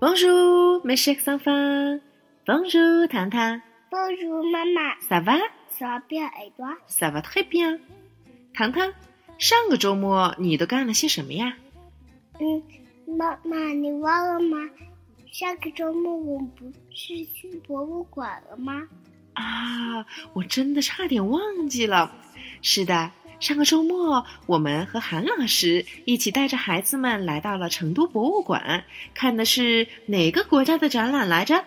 chers enfants. Bonjour, Tanta.。Bonjour maman, Ça va? ça va bien et toi? Ça va très bien. 糖糖，上个周末你都干了些什么呀？嗯，妈妈，你忘了吗？上个周末我们不是去博物馆了吗？啊，我真的差点忘记了。是的，上个周末我们和韩老师一起带着孩子们来到了成都博物馆，看的是哪个国家的展览来着？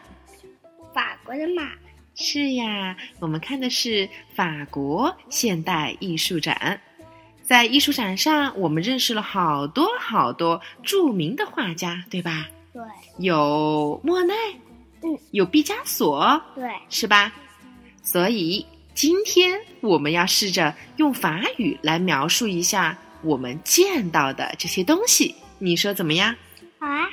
法国的嘛。是呀，我们看的是法国现代艺术展。在艺术展上，我们认识了好多好多著名的画家，对吧？对有莫奈，嗯，有毕加索，对，是吧？所以今天我们要试着用法语来描述一下我们见到的这些东西，你说怎么样？好啊。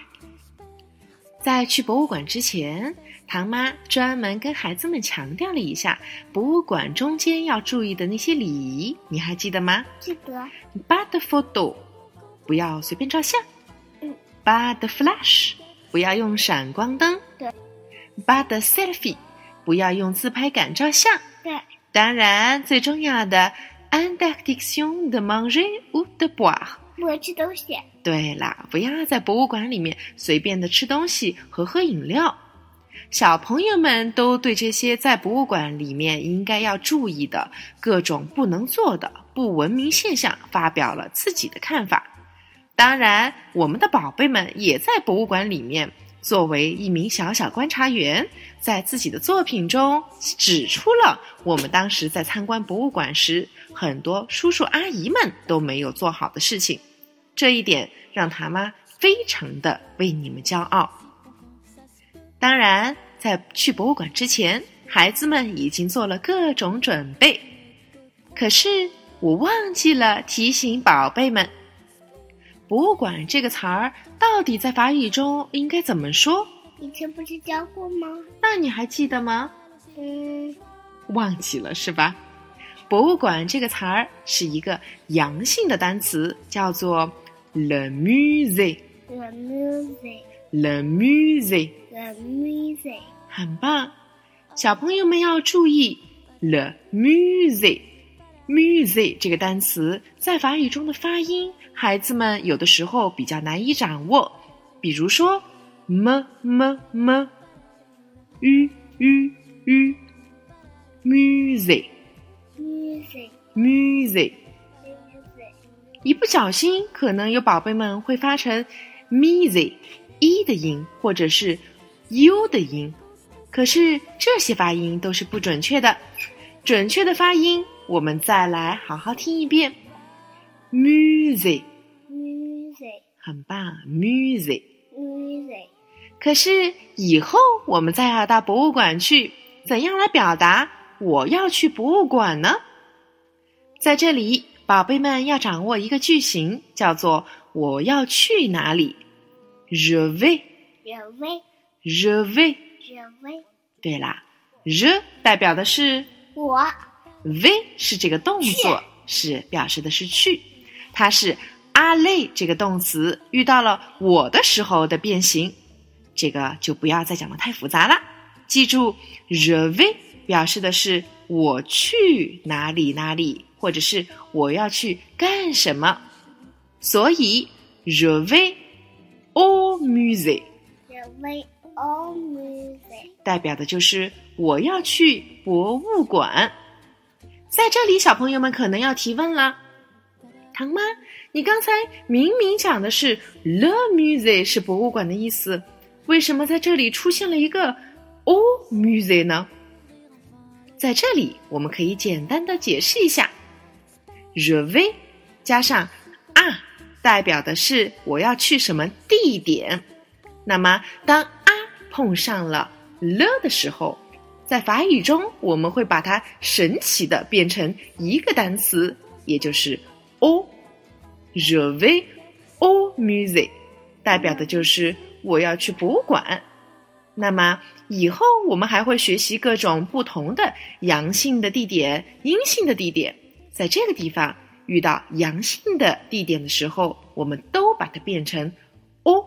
在去博物馆之前，唐妈专门跟孩子们强调了一下博物馆中间要注意的那些礼仪，你还记得吗记得。？Pas de photo，不要随便照相。嗯。Pas de flash，不要用闪光灯。对。Pas de selfie，不要用自拍杆照相。对。当然，最重要的，interdiction de manger ou de boire。我吃东西。对啦，不要在博物馆里面随便的吃东西和喝饮料。小朋友们都对这些在博物馆里面应该要注意的各种不能做的不文明现象发表了自己的看法。当然，我们的宝贝们也在博物馆里面作为一名小小观察员，在自己的作品中指出了我们当时在参观博物馆时很多叔叔阿姨们都没有做好的事情。这一点让他妈非常的为你们骄傲。当然，在去博物馆之前，孩子们已经做了各种准备。可是我忘记了提醒宝贝们，博物馆这个词儿到底在法语中应该怎么说？以前不是教过吗？那你还记得吗？嗯，忘记了是吧？博物馆这个词儿是一个阳性的单词，叫做 le musée。The music, le musée，the music. 很棒。小朋友们要注意 le musée。Musée 这个单词在法语中的发音，孩子们有的时候比较难以掌握。比如说 m m m u u u musée Music, musée，music. 一不小心，可能有宝贝们会发成 musée 一的音，或者是 u 的音。可是这些发音都是不准确的。准确的发音，我们再来好好听一遍。，music，music，很棒，music，music 可是以后我们再要到博物馆去，怎样来表达我要去博物馆呢？在这里，宝贝们要掌握一个句型，叫做“我要去哪里 ”，je vais，je Je vais, vais。je vais. 对啦，je 代表的是我 vais 是这个动作，是表示的是去，它是 aller 这个动词遇到了我的时候的变形，这个就不要再讲的太复杂了。记住，re vais 表示的是我去哪里哪里，或者是我要去干什么。所以 re vais au musée je vais au musée. 代表的就是我要去博物馆。在这里，小朋友们可能要提问了：唐妈，你刚才明明讲的是 le musée 是博物馆的意思，为什么在这里出现了一个 au musée 呢？在这里，我们可以简单的解释一下，je vais 加上 a 代表的是我要去什么地点。那么，当 a 碰上了 le 的时候，在法语中我们会把它神奇的变成一个单词，也就是 au。je vais au musée，代表的就是我要去博物馆。那么以后我们还会学习各种不同的阳性的地点、阴性的地点，在这个地方遇到阳性的地点的时候，我们都把它变成 o。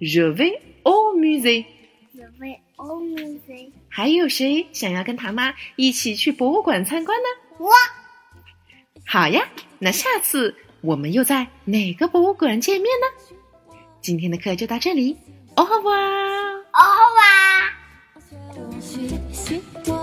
Je vais au musée。还有谁想要跟唐妈一起去博物馆参观呢？我。好呀，那下次我们又在哪个博物馆见面呢？今天的课就到这里 revoir。au revoir。学习我。